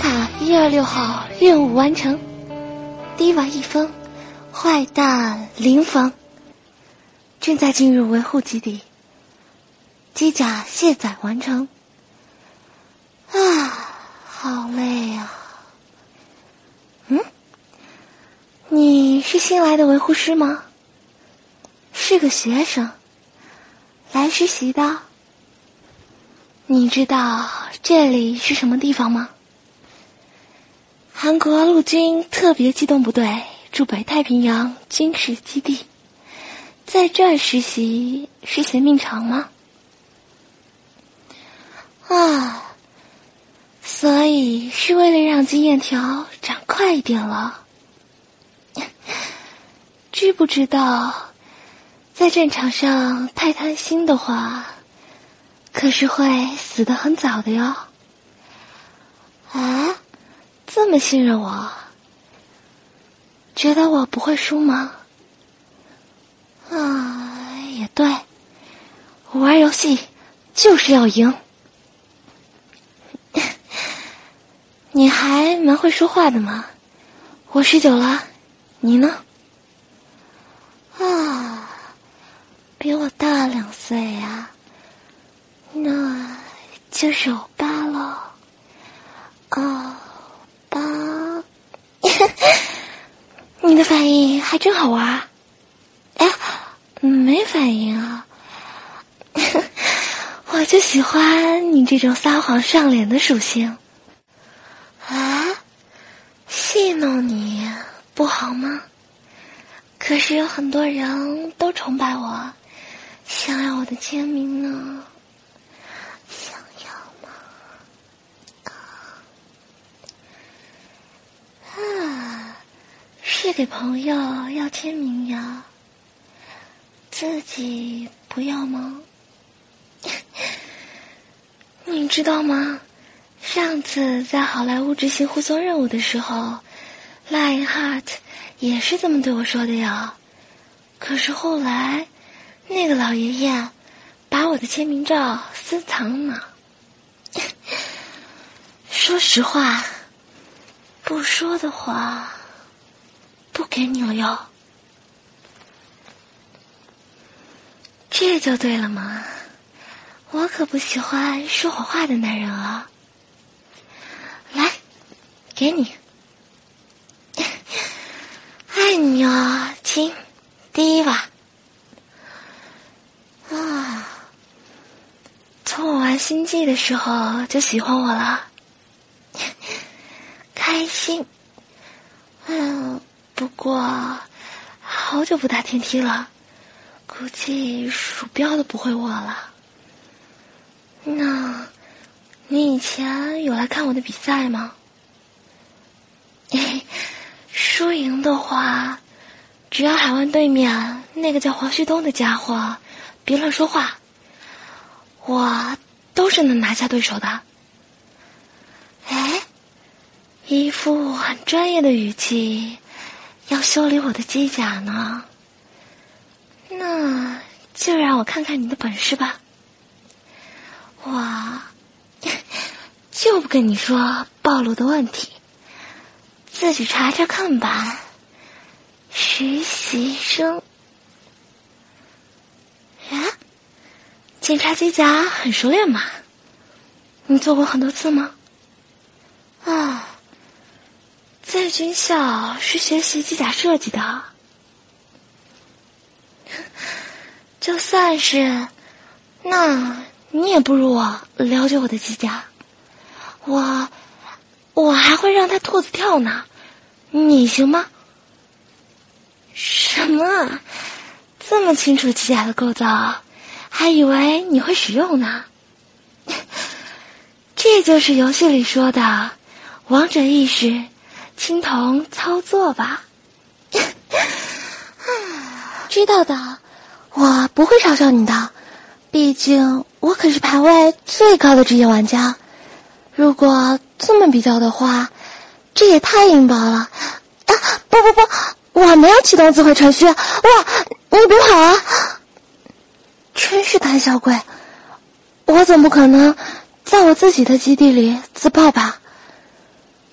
卡一二六号任务完成，低瓦一分，坏蛋零分，正在进入维护基地，机甲卸载完成。啊，好累啊！嗯，你是新来的维护师吗？是个学生，来实习的。你知道这里是什么地方吗？韩国陆军特别机动部队驻北太平洋军事基地，在这儿实习是嫌命长吗？啊，所以是为了让经验条长快一点了。知不知道，在战场上太贪心的话，可是会死得很早的哟。啊？这么信任我，觉得我不会输吗？啊，也对，玩游戏就是要赢。你还蛮会说话的嘛，我十九了，你呢？啊，比我大两岁呀，那就是欧巴了。哦。你的反应还真好玩。哎，没反应啊，我就喜欢你这种撒谎上脸的属性。啊，戏弄你不好吗？可是有很多人都崇拜我，想要我的签名呢。给朋友要签名呀，自己不要吗？你知道吗？上次在好莱坞执行护送任务的时候，Lionheart 也是这么对我说的呀。可是后来，那个老爷爷把我的签名照私藏了。说实话，不说的话。不给你了哟，这就对了嘛！我可不喜欢说谎话的男人啊！来，给你，爱你哦，亲，第一吧。啊，从我玩星际的时候就喜欢我了，开心，嗯。不过，好久不打天梯了，估计鼠标都不会握了。那，你以前有来看我的比赛吗？输赢的话，只要海湾对面那个叫黄旭东的家伙别乱说话，我都是能拿下对手的。哎，一副很专业的语气。要修理我的机甲呢，那就让我看看你的本事吧。我就不跟你说暴露的问题，自己查查看吧。实习生，啊，检查机甲很熟练嘛？你做过很多次吗？啊。在军校是学习机甲设计的，就算是，那你也不如我了解我的机甲。我，我还会让他兔子跳呢，你行吗？什么？这么清楚机甲的构造，还以为你会使用呢。这就是游戏里说的王者意识，青铜操作吧。知道的，我不会嘲笑你的，毕竟我可是排位最高的职业玩家。如果这么比较的话，这也太硬爆了！啊，不不不，我没有启动自毁程序。哇，你别跑啊！真是胆小鬼，我总不可能在我自己的基地里自爆吧？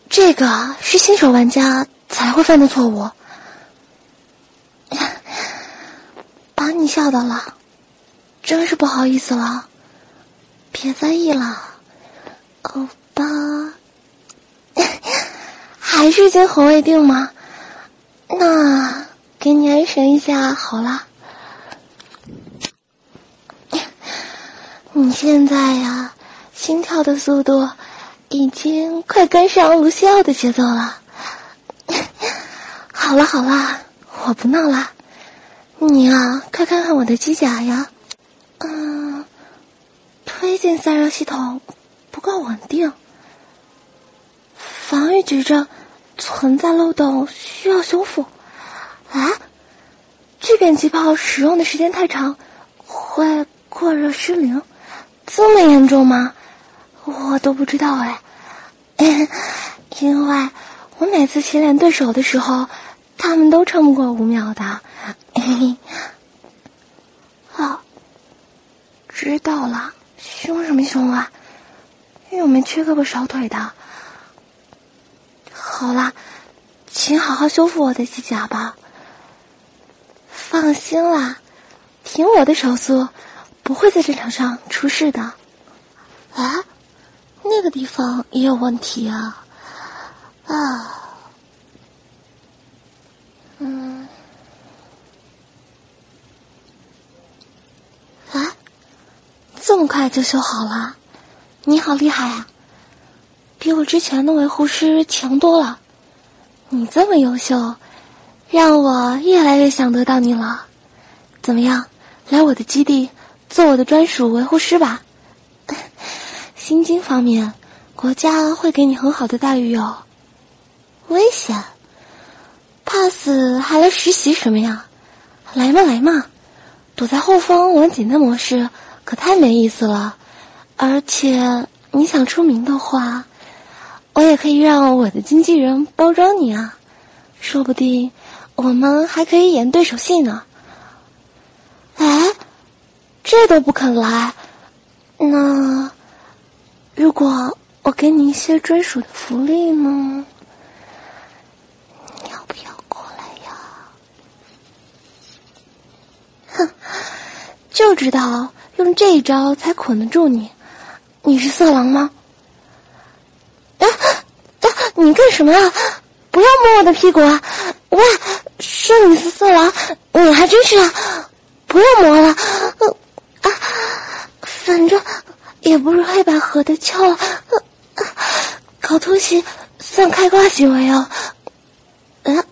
这个是新手玩家才会犯的错误。把你吓到了，真是不好意思了，别在意了，欧巴。还是惊魂未定吗？那给你安神一下好了。你现在呀，心跳的速度已经快跟上卢西奥的节奏了。好了好了，我不闹了。你啊，快看看我的机甲呀，嗯，推进散热系统不够稳定，防御矩阵存在漏洞，需要修复。啊，聚变机炮使用的时间太长，会过热失灵，这么严重吗？我都不知道哎，因为我每次洗脸对手的时候，他们都撑不过五秒的。嘿嘿，好，知道了。凶什么凶啊？又没缺胳膊少腿的。好了，请好好修复我的机甲吧。放心啦，凭我的手速，不会在战场上出事的。这，个地方也有问题啊！啊，嗯。啊这么快就修好了，你好厉害啊！比我之前的维护师强多了。你这么优秀，让我越来越想得到你了。怎么样，来我的基地做我的专属维护师吧？薪金方面，国家会给你很好的待遇哟。危险，怕死还来实习什么呀？来嘛来嘛，躲在后方玩简单模式。可太没意思了，而且你想出名的话，我也可以让我的经纪人包装你啊，说不定我们还可以演对手戏呢。哎，这都不肯来，那如果我给你一些专属的福利呢？你要不要过来呀？哼，就知道。用这一招才捆得住你，你是色狼吗？啊啊！你干什么啊？不要摸我的屁股啊！喂，说你是色狼，你还真是啊！不要摸了，啊，反正也不是黑白盒的枪，搞偷袭算开挂行为哦。嗯，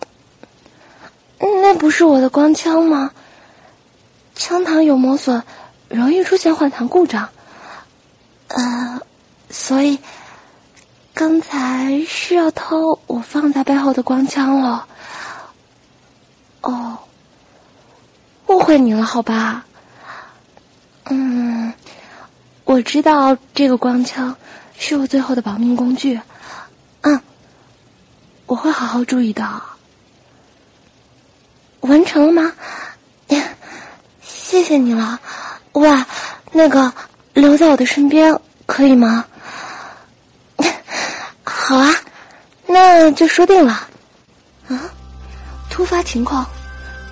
那不是我的光枪吗？枪膛有磨损。容易出现换膛故障，呃，所以刚才是要偷我放在背后的光枪了。哦，误会你了，好吧？嗯，我知道这个光枪是我最后的保命工具。嗯，我会好好注意的。完成了吗？谢谢你了。喂，那个留在我的身边可以吗？好啊，那就说定了。啊，突发情况，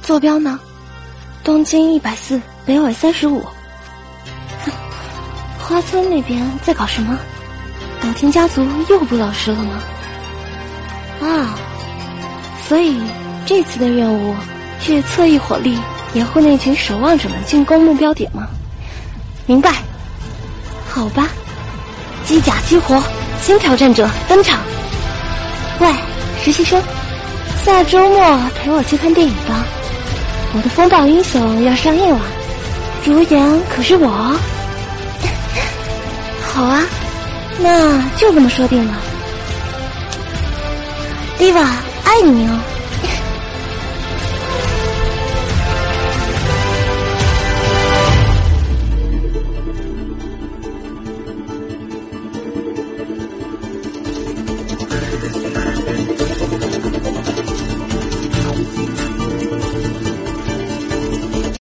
坐标呢？东经一百四，北纬三十五。花村那边在搞什么？岛田家族又不老实了吗？啊，所以这次的任务是侧翼火力。掩护那群守望者们进攻目标点吗？明白。好吧，机甲激活，新挑战者登场。喂，实习生，下周末陪我去看电影吧。我的风暴英雄要上映了，主演可是我。好啊，那就这么说定了。Diva，爱你哦。